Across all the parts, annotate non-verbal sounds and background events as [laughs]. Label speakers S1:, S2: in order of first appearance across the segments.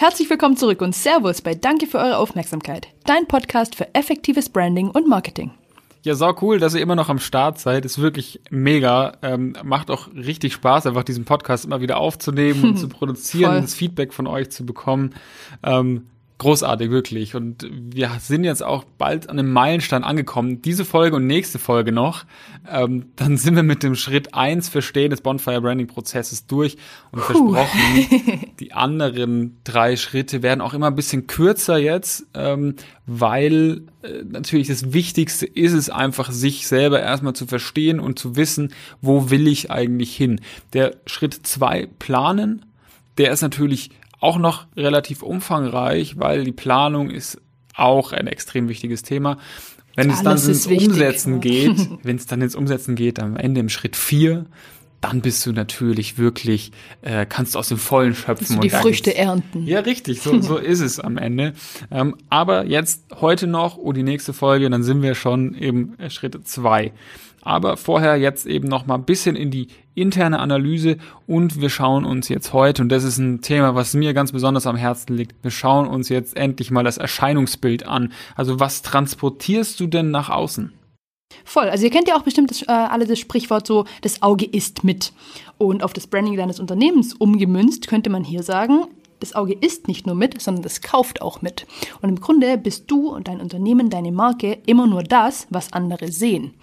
S1: Herzlich willkommen zurück und Servus bei Danke für eure Aufmerksamkeit. Dein Podcast für effektives Branding und Marketing.
S2: Ja, sau cool, dass ihr immer noch am Start seid. Ist wirklich mega. Ähm, macht auch richtig Spaß, einfach diesen Podcast immer wieder aufzunehmen und [laughs] zu produzieren, das Feedback von euch zu bekommen. Ähm, großartig, wirklich. Und wir sind jetzt auch bald an einem Meilenstein angekommen. Diese Folge und nächste Folge noch. Ähm, dann sind wir mit dem Schritt eins Verstehen des Bonfire Branding Prozesses durch und Puh. versprochen, [laughs] die anderen drei Schritte werden auch immer ein bisschen kürzer jetzt, ähm, weil äh, natürlich das Wichtigste ist es einfach, sich selber erstmal zu verstehen und zu wissen, wo will ich eigentlich hin. Der Schritt zwei planen, der ist natürlich auch noch relativ umfangreich, weil die Planung ist auch ein extrem wichtiges Thema. Wenn es dann ins wichtig, Umsetzen ja. geht, [laughs] wenn es dann ins Umsetzen geht, am Ende im Schritt vier, dann bist du natürlich wirklich, äh, kannst du aus dem Vollen schöpfen.
S1: und die Früchte ernten.
S2: Ja, richtig, so, so [laughs] ist es am Ende. Ähm, aber jetzt heute noch und die nächste Folge, dann sind wir schon im Schritt zwei. Aber vorher jetzt eben noch mal ein bisschen in die interne Analyse und wir schauen uns jetzt heute, und das ist ein Thema, was mir ganz besonders am Herzen liegt, wir schauen uns jetzt endlich mal das Erscheinungsbild an. Also was transportierst du denn nach außen?
S1: Voll. Also ihr kennt ja auch bestimmt das, äh, alle das Sprichwort so, das Auge isst mit. Und auf das Branding deines Unternehmens umgemünzt könnte man hier sagen, das Auge isst nicht nur mit, sondern das kauft auch mit. Und im Grunde bist du und dein Unternehmen, deine Marke immer nur das, was andere sehen.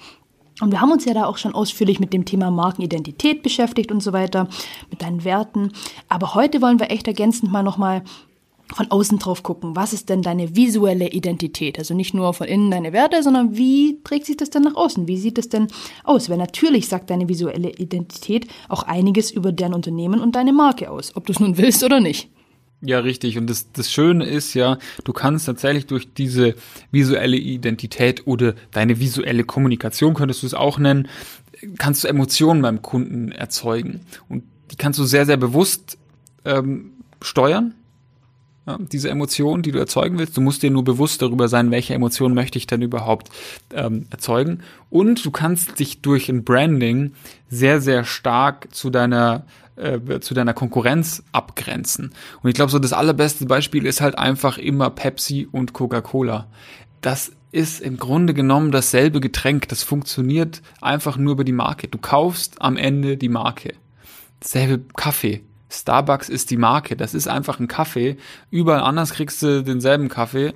S1: Und wir haben uns ja da auch schon ausführlich mit dem Thema Markenidentität beschäftigt und so weiter, mit deinen Werten. Aber heute wollen wir echt ergänzend mal nochmal von außen drauf gucken. Was ist denn deine visuelle Identität? Also nicht nur von innen deine Werte, sondern wie trägt sich das denn nach außen? Wie sieht es denn aus? Weil natürlich sagt deine visuelle Identität auch einiges über dein Unternehmen und deine Marke aus, ob du es nun willst oder nicht.
S2: Ja, richtig. Und das, das Schöne ist ja, du kannst tatsächlich durch diese visuelle Identität oder deine visuelle Kommunikation, könntest du es auch nennen, kannst du Emotionen beim Kunden erzeugen. Und die kannst du sehr, sehr bewusst ähm, steuern. Ja, diese Emotionen, die du erzeugen willst, du musst dir nur bewusst darüber sein, welche Emotionen möchte ich denn überhaupt ähm, erzeugen. Und du kannst dich durch ein Branding sehr, sehr stark zu deiner äh, zu deiner Konkurrenz abgrenzen. Und ich glaube, so das allerbeste Beispiel ist halt einfach immer Pepsi und Coca-Cola. Das ist im Grunde genommen dasselbe Getränk. Das funktioniert einfach nur über die Marke. Du kaufst am Ende die Marke. Selbe Kaffee. Starbucks ist die Marke. Das ist einfach ein Kaffee. Überall anders kriegst du denselben Kaffee.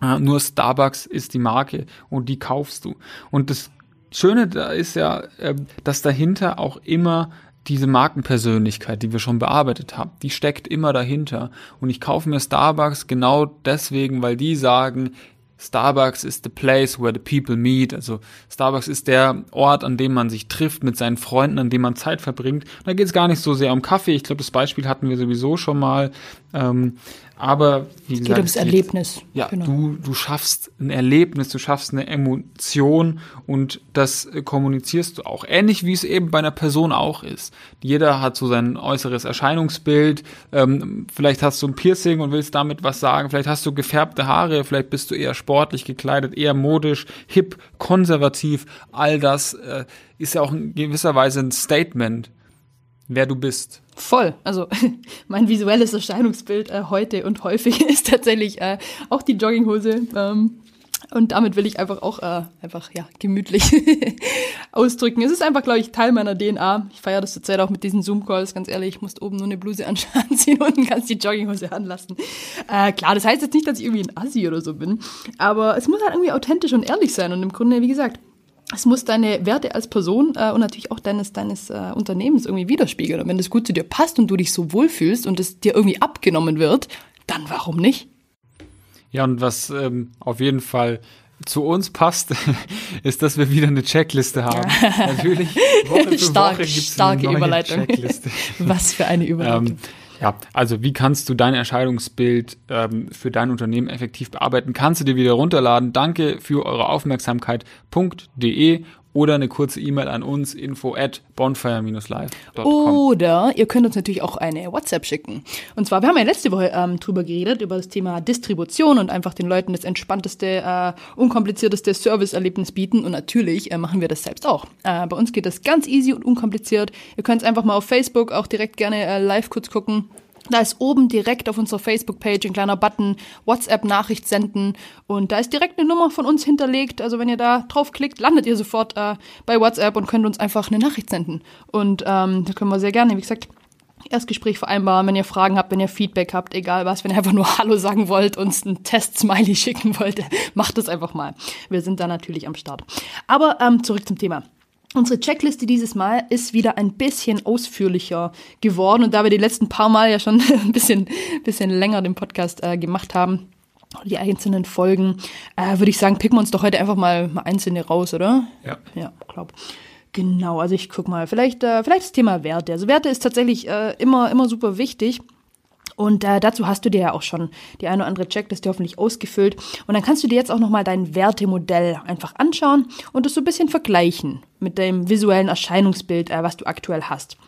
S2: Nur Starbucks ist die Marke und die kaufst du. Und das Schöne da ist ja, ähm, dass dahinter auch immer diese Markenpersönlichkeit, die wir schon bearbeitet haben, die steckt immer dahinter. Und ich kaufe mir Starbucks genau deswegen, weil die sagen, Starbucks is the place where the people meet. Also Starbucks ist der Ort, an dem man sich trifft mit seinen Freunden, an dem man Zeit verbringt. Da geht es gar nicht so sehr um Kaffee. Ich glaube, das Beispiel hatten wir sowieso schon mal. Ähm, aber wie es gesagt,
S1: geht ums Erlebnis.
S2: Ja, genau. du, du schaffst ein Erlebnis, du schaffst eine Emotion und das kommunizierst du auch. Ähnlich wie es eben bei einer Person auch ist. Jeder hat so sein äußeres Erscheinungsbild. Ähm, vielleicht hast du ein Piercing und willst damit was sagen. Vielleicht hast du gefärbte Haare. Vielleicht bist du eher sportlich gekleidet, eher modisch, hip, konservativ. All das äh, ist ja auch in gewisser Weise ein Statement wer du bist.
S1: Voll. Also [laughs] mein visuelles Erscheinungsbild äh, heute und häufig [laughs] ist tatsächlich äh, auch die Jogginghose. Ähm, und damit will ich einfach auch äh, einfach ja gemütlich [laughs] ausdrücken. Es ist einfach, glaube ich, Teil meiner DNA. Ich feiere das zurzeit auch mit diesen Zoom-Calls, ganz ehrlich. Ich muss oben nur eine Bluse anziehen, unten kannst die Jogginghose anlassen. Äh, klar, das heißt jetzt nicht, dass ich irgendwie ein Assi oder so bin. Aber es muss halt irgendwie authentisch und ehrlich sein. Und im Grunde, wie gesagt, es muss deine Werte als Person äh, und natürlich auch deines, deines äh, Unternehmens irgendwie widerspiegeln. Und wenn das gut zu dir passt und du dich so wohlfühlst und es dir irgendwie abgenommen wird, dann warum nicht?
S2: Ja, und was ähm, auf jeden Fall zu uns passt, [laughs] ist, dass wir wieder eine Checkliste haben. [laughs]
S1: Natürlich, Woche für Stark, Woche gibt's starke eine neue Überleitung. Checkliste. Was für eine [laughs] Überleitung. ähm,
S2: ja, also wie kannst du dein Erscheinungsbild ähm, für dein Unternehmen effektiv bearbeiten? Kannst du dir wieder runterladen. Danke für eure Aufmerksamkeit.de oder eine kurze E-Mail an uns info at bonfire-live.com.
S1: Oder ihr könnt uns natürlich auch eine WhatsApp schicken. Und zwar, wir haben ja letzte Woche ähm, drüber geredet, über das Thema Distribution und einfach den Leuten das entspannteste, äh, unkomplizierteste Serviceerlebnis bieten. Und natürlich äh, machen wir das selbst auch. Äh, bei uns geht das ganz easy und unkompliziert. Ihr könnt es einfach mal auf Facebook auch direkt gerne äh, live kurz gucken Da ist oben direkt auf unserer Facebook-Page ein kleiner Button WhatsApp-Nachricht senden und da ist direkt eine Nummer von uns hinterlegt. Also wenn ihr da draufklickt, landet ihr sofort äh, bei WhatsApp und könnt uns einfach eine Nachricht senden. Und ähm, da können wir sehr gerne, wie gesagt, Erstgespräch vereinbaren, wenn ihr Fragen habt, wenn ihr Feedback habt, egal was, wenn ihr einfach nur Hallo sagen wollt, uns einen Test-Smiley [laughs] schicken wollt, macht das einfach mal. Wir sind da natürlich am Start. Aber ähm, zurück zum Thema. Unsere Checkliste dieses Mal ist wieder ein bisschen ausführlicher geworden und da wir die letzten paar Mal ja schon [laughs] ein bisschen, bisschen länger den Podcast äh, gemacht haben, die einzelnen Folgen, äh, würde ich sagen, picken wir uns doch heute einfach mal, mal einzelne raus, oder?
S2: Ja.
S1: Ja, glaub. Genau, also ich guck mal, vielleicht, äh, vielleicht das Thema Werte. Also Werte ist tatsächlich äh, immer, immer super wichtig. Und äh, dazu hast du dir ja auch schon die eine oder andere Checkliste hoffentlich ausgefüllt. Und dann kannst du dir jetzt auch nochmal dein Wertemodell einfach anschauen und das so ein bisschen vergleichen mit dem visuellen Erscheinungsbild, äh, was du aktuell hast.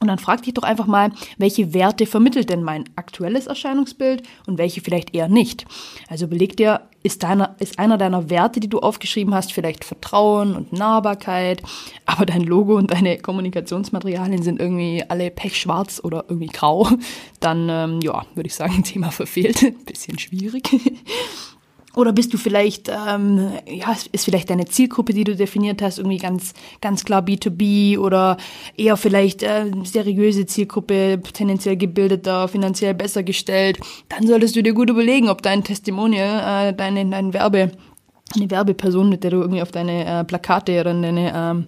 S1: Und dann frag dich doch einfach mal, welche Werte vermittelt denn mein aktuelles Erscheinungsbild und welche vielleicht eher nicht. Also beleg dir, ist, deiner, ist einer deiner Werte, die du aufgeschrieben hast, vielleicht Vertrauen und Nahbarkeit, [laughs] aber dein Logo und deine Kommunikationsmaterialien sind irgendwie alle pechschwarz oder irgendwie grau, [laughs] dann ähm, ja, würde ich sagen, [laughs] Thema verfehlt. Bisschen schwierig. Oder bist du vielleicht, ähm, ja, ist vielleicht deine Zielgruppe, die du definiert hast, irgendwie ganz, ganz klar B2B oder eher vielleicht äh, seriöse Zielgruppe, tendenziell gebildeter, finanziell besser gestellt, dann solltest du dir gut überlegen, ob dein Testimonial, äh, deine, dein Werbe, eine Werbeperson, mit der du irgendwie auf deine äh, Plakate oder deine ähm,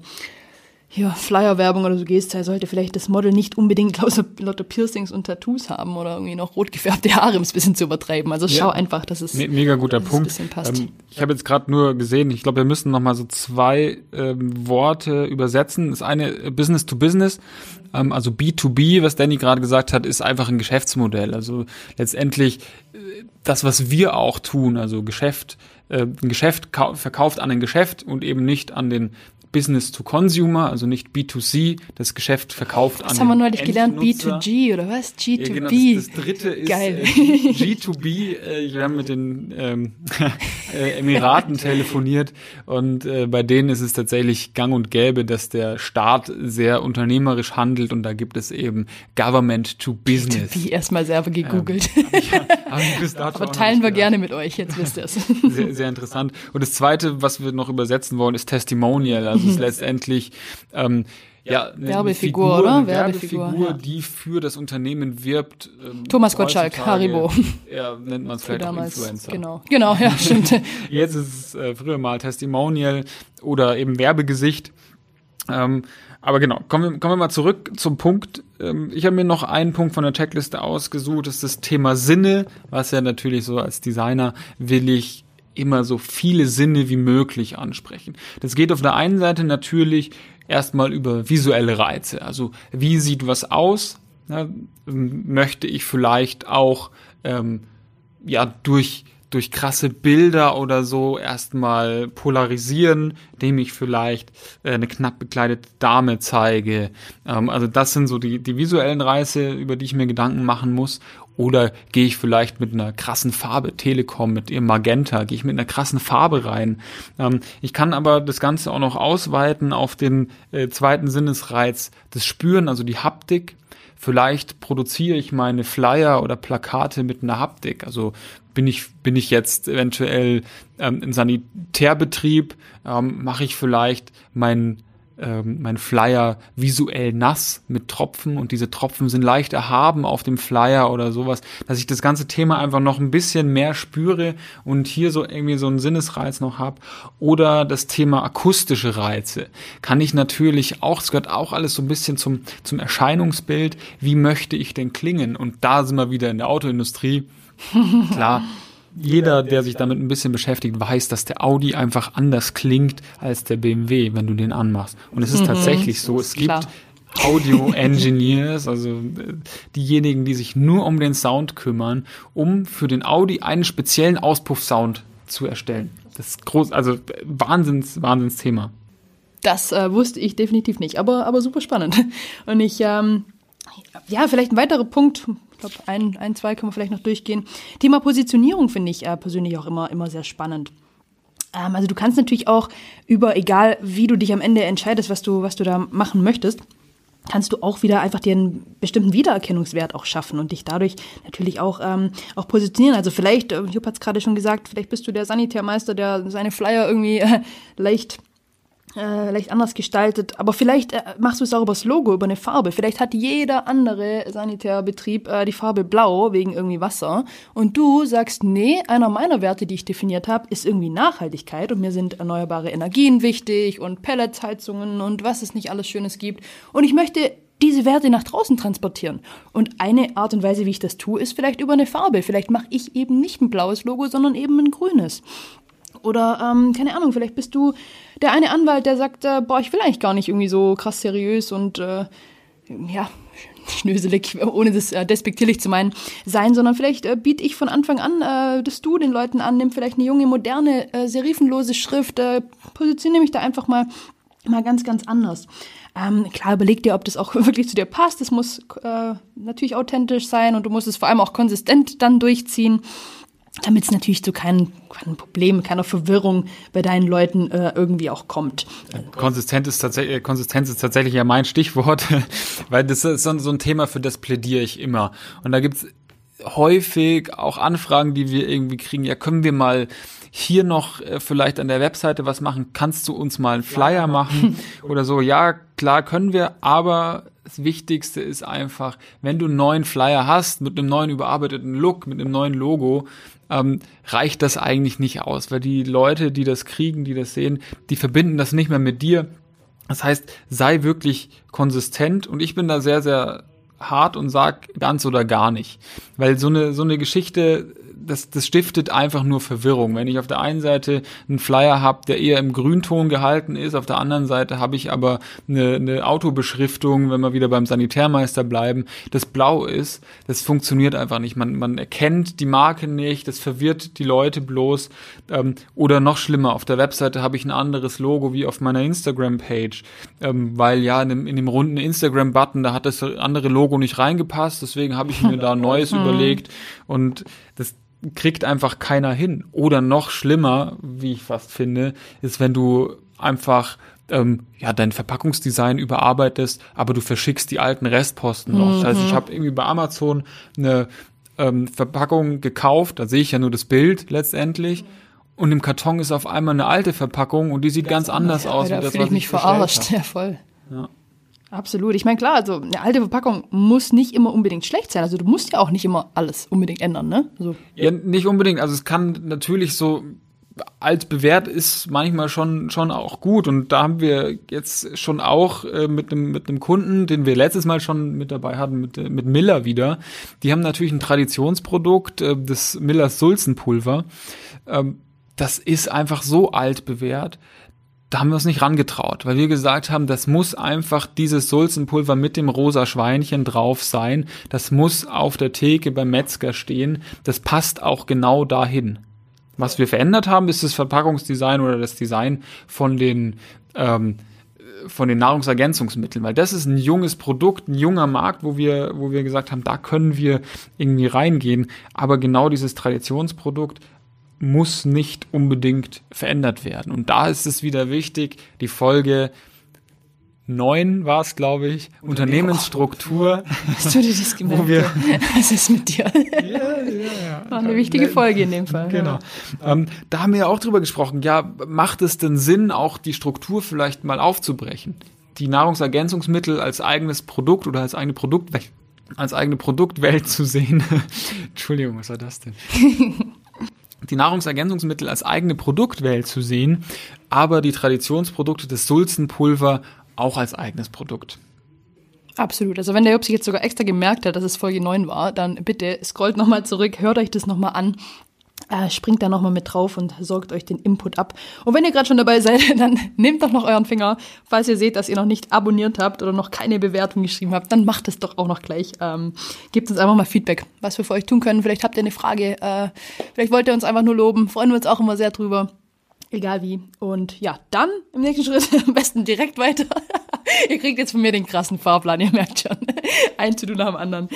S1: ja, Flyer-Werbung oder so gehst, sollte vielleicht das Model nicht unbedingt [laughs] lauter, Piercings und Tattoos haben oder irgendwie noch rot gefärbte Haare, um es ein bisschen zu übertreiben. Also schau
S2: Ja.
S1: einfach, dass es
S2: Me mega guter Punkt.
S1: bisschen passt.
S2: Ähm, ich habe jetzt gerade nur gesehen, ich glaube, wir müssen noch mal so zwei ähm, Worte übersetzen. Das eine äh, Business to Business, ähm, also B2B, was Danny gerade gesagt hat, ist einfach ein Geschäftsmodell. Also letztendlich äh, das, was wir auch tun, also Geschäft, äh, ein Geschäft kau- verkauft an ein Geschäft und eben nicht an den Business to Consumer, also nicht B2C, das Geschäft verkauft an
S1: das haben wir neulich gelernt,
S2: Endnutzer.
S1: B2G oder was? G2B.
S2: Ja, genau, das, das dritte ist
S1: Geil.
S2: Äh, G2B. Äh, wir haben mit den ähm, [laughs] äh, Emiraten [laughs] telefoniert und äh, bei denen ist es tatsächlich gang und gäbe, dass der Staat sehr unternehmerisch handelt und da gibt es eben Government to Business.
S1: B erstmal selber gegoogelt. [laughs]
S2: Hab ich auch
S1: Aber teilen wir gerne mit euch, jetzt wisst ihr es.
S2: Sehr, sehr interessant. Und das Zweite, was wir noch übersetzen wollen, ist Testimonial. Also ist [laughs] letztendlich ähm, ja, eine
S1: Werbefigur,
S2: Figur,
S1: oder? Werbefigur,
S2: Werbefigur,
S1: ja.
S2: die für das Unternehmen wirbt. Ähm,
S1: Thomas Gottschalk, Haribo. [laughs]
S2: Ja, nennt man es vielleicht auch
S1: damals.
S2: Influencer.
S1: Genau, genau, ja, [laughs] stimmt.
S2: Jetzt ist es äh, früher mal Testimonial oder eben Werbegesicht. Ähm, aber genau, kommen wir, kommen wir mal zurück zum Punkt. Ähm, ich habe mir noch einen Punkt von der Checkliste ausgesucht, das ist das Thema Sinne, was ja natürlich so als Designer will ich immer so viele Sinne wie möglich ansprechen. Das geht auf der einen Seite natürlich erstmal über visuelle Reize. Also wie sieht was aus? Ähm, möchte ich vielleicht auch ähm, ja durch durch krasse Bilder oder so erstmal polarisieren, indem ich vielleicht äh, eine knapp bekleidete Dame zeige. Ähm, also das sind so die, die visuellen Reize, über die ich mir Gedanken machen muss. Oder gehe ich vielleicht mit einer krassen Farbe, Telekom mit ihrem Magenta, gehe ich mit einer krassen Farbe rein. Ähm, ich kann aber das Ganze auch noch ausweiten auf den äh, zweiten Sinnesreiz, das Spüren, also die Haptik. Vielleicht produziere ich meine Flyer oder Plakate mit einer Haptik. Also bin ich, bin ich jetzt eventuell ähm, im Sanitärbetrieb, ähm, mache ich vielleicht meinen ähm, mein Flyer visuell nass mit Tropfen und diese Tropfen sind leicht erhaben auf dem Flyer oder sowas, dass ich das ganze Thema einfach noch ein bisschen mehr spüre und hier so irgendwie so einen Sinnesreiz noch habe. Oder das Thema akustische Reize kann ich natürlich auch, es gehört auch alles so ein bisschen zum, zum Erscheinungsbild, wie möchte ich denn klingen? Und da sind wir wieder in der Autoindustrie. [laughs] Klar, jeder, der sich damit ein bisschen beschäftigt, weiß, dass der Audi einfach anders klingt als der BMW, wenn du den anmachst. Und es ist tatsächlich so. Es gibt. Audio-Engineers, also diejenigen, die sich nur um den Sound kümmern, um für den Audi einen speziellen Auspuffsound zu erstellen. Das ist groß, also Wahnsinns, Wahnsinnsthema.
S1: Das äh, wusste ich definitiv nicht, aber, aber super spannend. Und ich, ähm, ja, vielleicht ein weiterer Punkt, ich glaube, ein, ein, zwei können wir vielleicht noch durchgehen. Thema Positionierung finde ich äh, persönlich auch immer, immer sehr spannend. Ähm, also du kannst natürlich auch über, egal wie du dich am Ende entscheidest, was du, was du da machen möchtest, kannst du auch wieder einfach dir einen bestimmten Wiedererkennungswert auch schaffen und dich dadurch natürlich auch, ähm, auch positionieren. Also vielleicht, äh, Jupp hat es gerade schon gesagt, vielleicht bist du der Sanitärmeister, der seine Flyer irgendwie äh, leicht äh, leicht anders gestaltet. Aber vielleicht äh, machst du es auch über das Logo, über eine Farbe. Vielleicht hat jeder andere Sanitärbetrieb äh, die Farbe blau wegen irgendwie Wasser. Und du sagst, nee, einer meiner Werte, die ich definiert habe, ist irgendwie Nachhaltigkeit. Und mir sind erneuerbare Energien wichtig und Pelletsheizungen und was es nicht alles Schönes gibt. Und ich möchte diese Werte nach draußen transportieren. Und eine Art und Weise, wie ich das tue, ist vielleicht über eine Farbe. Vielleicht mache ich eben nicht ein blaues Logo, sondern eben ein grünes. Oder, ähm, keine Ahnung, vielleicht bist du der eine Anwalt, der sagt, äh, boah, ich will eigentlich gar nicht irgendwie so krass seriös und, äh, ja, [laughs] schnöselig, ohne das äh, despektierlich zu meinen, sein, sondern vielleicht äh, biete ich von Anfang an äh, das Du den Leuten an, nimm vielleicht eine junge, moderne, äh, serifenlose Schrift, äh, positioniere mich da einfach mal, mal ganz, ganz anders. Ähm, klar, überleg dir, ob das auch [laughs] wirklich zu dir passt. Das muss äh, natürlich authentisch sein und du musst es vor allem auch konsistent dann durchziehen damit es natürlich zu keinem, keinem Problem, keiner Verwirrung bei deinen Leuten äh, irgendwie auch kommt.
S2: Konsistent ist tatsächlich, äh, Konsistenz ist tatsächlich ja mein Stichwort, [laughs] weil das ist so, so ein Thema, für das plädiere ich immer. Und da gibt's häufig auch Anfragen, die wir irgendwie kriegen. Ja, können wir mal hier noch äh, vielleicht an der Webseite was machen? Kannst du uns mal einen Flyer machen [laughs] oder so? Ja, klar können wir, aber das Wichtigste ist einfach, wenn du einen neuen Flyer hast, mit einem neuen überarbeiteten Look, mit einem neuen Logo, ähm, reicht das eigentlich nicht aus, weil die Leute, die das kriegen, die das sehen, die verbinden das nicht mehr mit dir. Das heißt, sei wirklich konsistent und ich bin da sehr, sehr hart und sag ganz oder gar nicht. Weil so eine, so eine Geschichte das, das stiftet einfach nur Verwirrung. Wenn ich auf der einen Seite einen Flyer habe, der eher im Grünton gehalten ist, auf der anderen Seite habe ich aber eine, eine Autobeschriftung, wenn wir wieder beim Sanitärmeister bleiben, das blau ist, das funktioniert einfach nicht. Man, man erkennt die Marke nicht, das verwirrt die Leute bloß. Ähm, oder noch schlimmer, auf der Webseite habe ich ein anderes Logo wie auf meiner Instagram-Page, ähm, weil ja in dem, in dem runden Instagram-Button, da hat das andere Logo nicht reingepasst, deswegen habe ich mir da ein [laughs] neues hm. überlegt und das, kriegt einfach keiner hin. Oder noch schlimmer, wie ich fast finde, ist, wenn du einfach ähm, ja dein Verpackungsdesign überarbeitest, aber du verschickst die alten Restposten noch. Mhm. Das heißt, ich habe irgendwie bei Amazon eine ähm, Verpackung gekauft, da sehe ich ja nur das Bild letztendlich. Und im Karton ist auf einmal eine alte Verpackung und die sieht ganz, ganz anders ja, aus.
S1: Da fühle ich mich verarscht, [laughs] ja voll. Ja. Absolut. Ich meine, klar, also eine alte Verpackung muss nicht immer unbedingt schlecht sein. Also du musst ja auch nicht immer alles unbedingt ändern, ne?
S2: Also, ja, nicht unbedingt. Also es kann natürlich so alt bewährt ist manchmal schon schon auch gut und da haben wir jetzt schon auch äh, mit einem mit einem Kunden, den wir letztes Mal schon mit dabei hatten mit mit Miller wieder. Die haben natürlich ein Traditionsprodukt, äh, das Millers Sulzenpulver. Ähm, das ist einfach so alt bewährt da haben wir uns nicht rangetraut, weil wir gesagt haben, das muss einfach dieses Sulzenpulver mit dem rosa Schweinchen drauf sein. Das muss auf der Theke beim Metzger stehen. Das passt auch genau dahin. Was wir verändert haben, ist das Verpackungsdesign oder das Design von den ähm, von den Nahrungsergänzungsmitteln, weil das ist ein junges Produkt, ein junger Markt, wo wir, wo wir gesagt haben, da können wir irgendwie reingehen. Aber genau dieses Traditionsprodukt muss nicht unbedingt verändert werden. Und da ist es wieder wichtig, die Folge 9 war es, glaube ich, Unternehmensstruktur. [laughs]
S1: Hast du dir das gemerkt? [laughs] Wo wir Was ist mit dir? [laughs] Ja, ja, ja. War eine wichtige Folge in dem Fall.
S2: Genau. Ja. Ähm, da haben wir ja auch drüber gesprochen. Ja, macht es denn Sinn, auch die Struktur vielleicht mal aufzubrechen? Die Nahrungsergänzungsmittel als eigenes Produkt oder als eigene Produktwelt, als eigene Produktwelt zu sehen. Entschuldigung, was war das denn? Die Nahrungsergänzungsmittel als eigene Produktwelt zu sehen, aber die Traditionsprodukte des Sulzenpulver auch als eigenes Produkt.
S1: Absolut. Also wenn der Job sich jetzt sogar extra gemerkt hat, dass es Folge 9 war, dann bitte scrollt nochmal zurück, hört euch das nochmal an äh, springt da nochmal mit drauf und sorgt euch den Input ab. Und wenn ihr gerade schon dabei seid, [laughs] dann nehmt doch noch euren Finger. Falls ihr seht, dass ihr noch nicht abonniert habt oder noch keine Bewertung geschrieben habt, dann macht es doch auch noch gleich. Ähm, gebt uns einfach mal Feedback, was wir für euch tun können. Vielleicht habt ihr eine Frage, äh, vielleicht wollt ihr uns einfach nur loben. Freuen wir uns auch immer sehr drüber. Egal wie. Und ja, dann im nächsten Schritt [laughs] am besten direkt weiter. [laughs] ihr kriegt jetzt von mir den krassen Fahrplan, ihr merkt schon. [laughs] Ein To-Do nach dem anderen.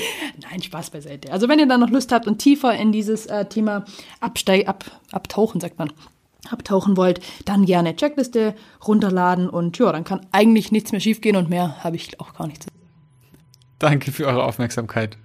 S1: Nein, Spaß beiseite. Also wenn ihr dann noch Lust habt und tiefer in dieses äh, Thema absteig, ab, abtauchen, sagt man, abtauchen wollt, dann gerne Checkliste runterladen und ja, dann kann eigentlich nichts mehr schiefgehen und mehr habe ich auch gar nicht zu sagen.
S2: Danke für eure Aufmerksamkeit.